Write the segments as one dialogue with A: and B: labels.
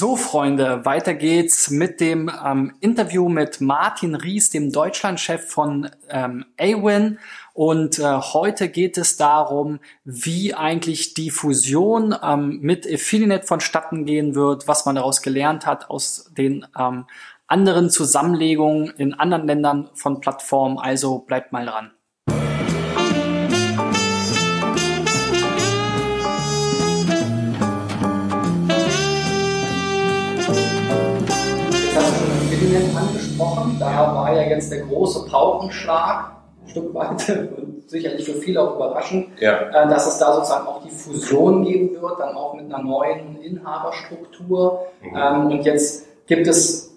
A: So, Freunde, weiter geht's mit dem ähm, Interview mit Martin Ries, dem Deutschlandchef von ähm, Awin. Und äh, heute geht es darum, wie eigentlich die Fusion ähm, mit Affiliate vonstatten gehen wird, was man daraus gelernt hat aus den ähm, anderen Zusammenlegungen in anderen Ländern von Plattformen. Also bleibt mal dran. Angesprochen. Da war ja jetzt der große Paukenschlag, ein Stück weit und sicherlich für viele auch überraschend, ja. Äh, dass es da sozusagen auch die Fusion geben wird, dann auch mit einer neuen Inhaberstruktur. Mhm. Ähm, und jetzt gibt es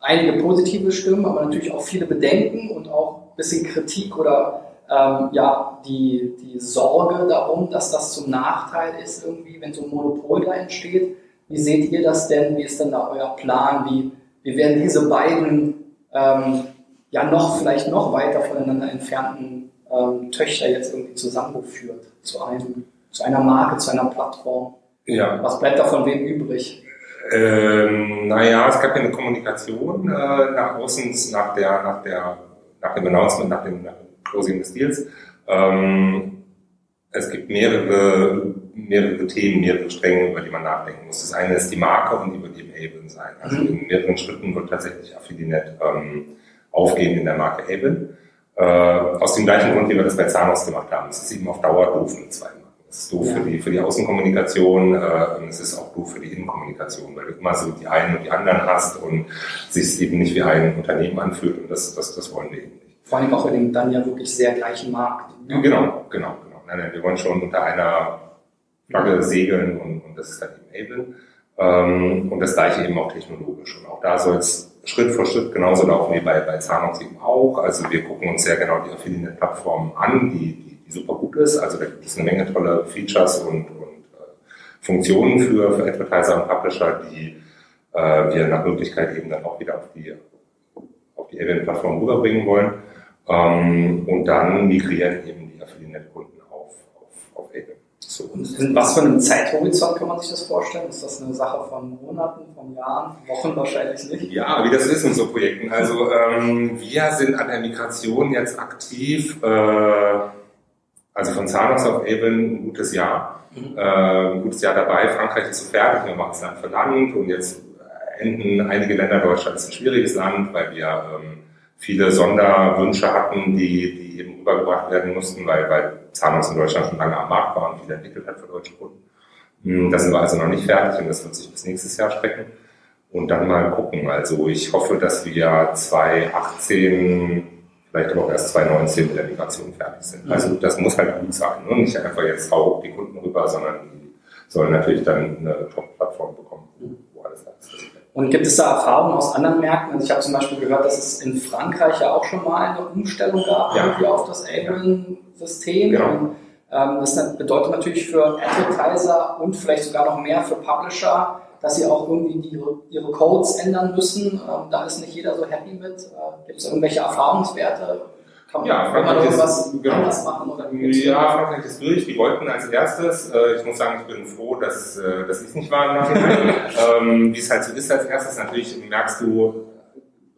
A: einige positive Stimmen, aber natürlich auch viele Bedenken und auch ein bisschen Kritik oder ähm, ja, die, die Sorge darum, dass das zum Nachteil ist, irgendwie, wenn so ein Monopol da entsteht. Wie seht ihr das denn? Wie ist denn da euer Plan? Wie, wir werden diese beiden ähm, ja noch vielleicht noch weiter voneinander entfernten ähm, Töchter jetzt irgendwie zusammengeführt zu einem, zu einer Marke, zu einer Plattform. Ja. Was bleibt davon wem übrig?
B: Ähm, naja, es gab ja eine Kommunikation äh, nach außen nach der, nach der, nach dem Announcement, nach dem, nach dem Closing des Deals. Ähm, es gibt mehrere, mehrere Themen, mehrere Stränge, über die man nachdenken muss. Das eine ist die Marke und die wird eben Haven sein. Also mhm. in mehreren Schritten wird tatsächlich Affilinet ähm, aufgehen in der Marke Haven. Äh, aus dem gleichen Grund, wie wir das bei Zanos gemacht haben. Es ist eben auf Dauer doof mit zwei Marken. Es ist doof ja. für, die, für die Außenkommunikation äh, und es ist auch doof für die Innenkommunikation, weil du immer so die einen und die anderen hast und sich eben nicht wie ein Unternehmen anfühlt und das, das, das wollen wir eben nicht.
A: Vor allem auch in dem dann ja wirklich sehr gleichen Markt.
B: Ne? Genau, genau. Nein, nein, wir wollen schon unter einer Flagge segeln und, und das ist dann eben Able. Ähm, und das gleiche eben auch technologisch. Und auch da soll es Schritt für Schritt genauso laufen wie bei, bei Zanox eben auch. Also wir gucken uns sehr genau die Affiliate-Plattform an, die, die, die, super gut ist. Also da gibt es eine Menge tolle Features und, und äh, Funktionen für, für Advertiser und Publisher, die äh, wir nach Möglichkeit eben dann auch wieder auf die, auf die Event-Plattform rüberbringen wollen. Ähm, und dann migrieren eben die Affiliate-Kunden
A: so, in was für einem Zeithorizont kann man sich das vorstellen? Ist das eine Sache von Monaten, von Jahren, Wochen wahrscheinlich nicht?
B: Ja, wie das ist in so Projekten. Also ähm, wir sind an der Migration jetzt aktiv, äh, also von Zahnungs auf Eben ein gutes Jahr. Mhm. Äh, ein gutes Jahr dabei. Frankreich ist so fertig, wir machen es Land für Land und jetzt enden einige Länder, Deutschland ist ein schwieriges Land, weil wir ähm, viele Sonderwünsche hatten, die, die rübergebracht werden mussten, weil, weil Zahnhaus in Deutschland schon lange am Markt war und viel entwickelt hat für deutsche Kunden. Hm, das sind wir also noch nicht fertig und das wird sich bis nächstes Jahr strecken. Und dann mal gucken. Also ich hoffe, dass wir 2018, vielleicht auch erst 2019 mit der Migration fertig sind. Mhm. Also das muss halt gut sein. Ne? Nicht einfach jetzt hau die Kunden rüber, sondern die sollen natürlich dann eine Top-Plattform bekommen, wo alles da ist.
A: Und gibt es da Erfahrungen aus anderen Märkten? Also ich habe zum Beispiel gehört, dass es in Frankreich ja auch schon mal eine Umstellung gab ja. irgendwie auf das Ableton-System. Genau. Und, ähm, das bedeutet natürlich für Advertiser und vielleicht sogar noch mehr für Publisher, dass sie auch irgendwie die, ihre Codes ändern müssen. Ähm, da ist nicht jeder so happy mit. Äh, gibt es irgendwelche Erfahrungswerte?
B: Kann man, ja, kann man irgendwas genau. anders machen? Oder ja, Frankreich ist durch. Die wollten als erstes. Äh, ich muss sagen, ich bin froh, dass, äh, dass ich nicht war ähm, Wie es halt so ist als erstes, natürlich merkst du,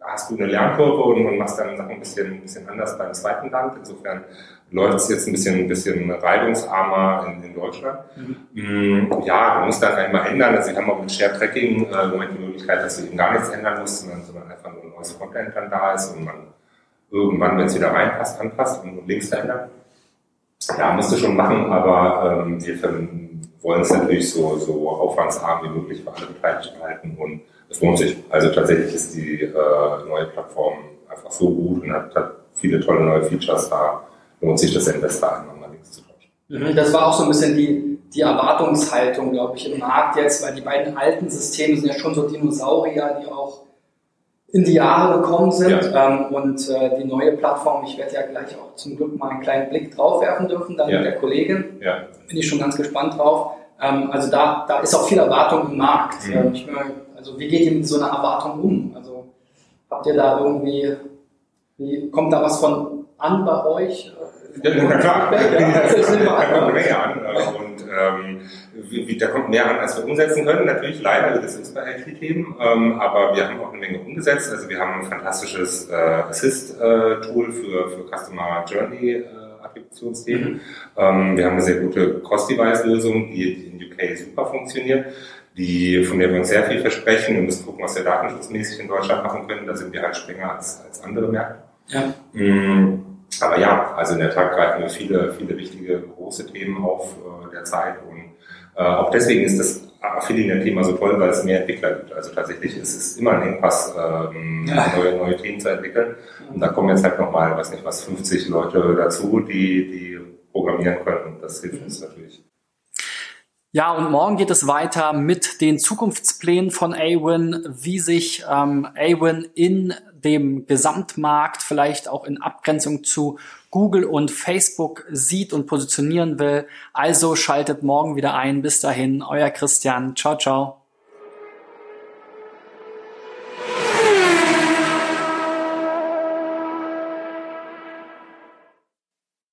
B: hast du eine Lernkurve und, und machst dann Sachen ein bisschen, ein bisschen anders beim zweiten Land. Insofern läuft es jetzt ein bisschen, ein bisschen reibungsarmer in, in Deutschland. Mhm. Mm, ja, du musst dann einmal ändern. Also wir haben auch mit Share Tracking äh, im Moment die Möglichkeit, dass du eben gar nichts ändern musst, sondern, sondern einfach nur ein neues Content dann da ist und man irgendwann, wenn es wieder reinpasst, anpasst und links verändert. Ja, musst du schon machen, aber ähm, wir wollen es natürlich so, so aufwandsarm wie möglich für alle Beteiligten halten und es lohnt sich. Also tatsächlich ist die äh, neue Plattform einfach so gut und hat, hat viele tolle neue Features da. Lohnt sich das Investor an, um links zu tauschen.
A: Mhm, das war auch so ein bisschen die, die Erwartungshaltung, glaube ich, im Markt jetzt, weil die beiden alten Systeme sind ja schon so Dinosaurier, die auch in die Jahre gekommen sind. Ja. Ähm, und äh, die neue Plattform, ich werde ja gleich auch zum Glück mal einen kleinen Blick drauf werfen dürfen, dann ja. mit der Kollegin. Ja. Bin ich schon ganz gespannt drauf. Ähm, also da, da ist auch viel Erwartung im Markt. Mhm. Ähm, ich, also wie geht ihr mit so einer Erwartung um? Also habt ihr da irgendwie, wie, kommt da was von an bei euch?
B: na klar, das kommt eine Menge an. Und ähm, wie, da kommt mehr an, als wir umsetzen können. Natürlich leider, das ist bei IT-Themen, ähm, aber wir haben auch eine Menge umgesetzt. Also wir haben ein fantastisches äh, Assist-Tool äh, für, für Customer Journey äh, Applikationsthemen. Mhm. Ähm, wir haben eine sehr gute Cost-Device-Lösung, die, in UK super funktioniert die, von der wir uns sehr viel versprechen. Wir müssen gucken, was wir datenschutzmäßig in Deutschland machen können. Da sind wir halt strenger als, als andere Märkte. Ja. Mm, aber ja, also in der Tat greifen wir viele, viele wichtige große Themen auf äh, der Zeit und äh, auch deswegen ist das Affiliate-Thema so toll, weil es mehr Entwickler gibt. Also tatsächlich ist es immer ein Engpass, ähm, ja. neue, neue Themen zu entwickeln. Und da kommen jetzt halt nochmal, weiß nicht was, 50 Leute dazu, die, die programmieren können. Und das hilft uns natürlich.
A: Ja, und morgen geht es weiter mit den Zukunftsplänen von Awin, wie sich ähm, Awin in dem Gesamtmarkt vielleicht auch in Abgrenzung zu Google und Facebook sieht und positionieren will. Also schaltet morgen wieder ein. Bis dahin, euer Christian. Ciao, ciao.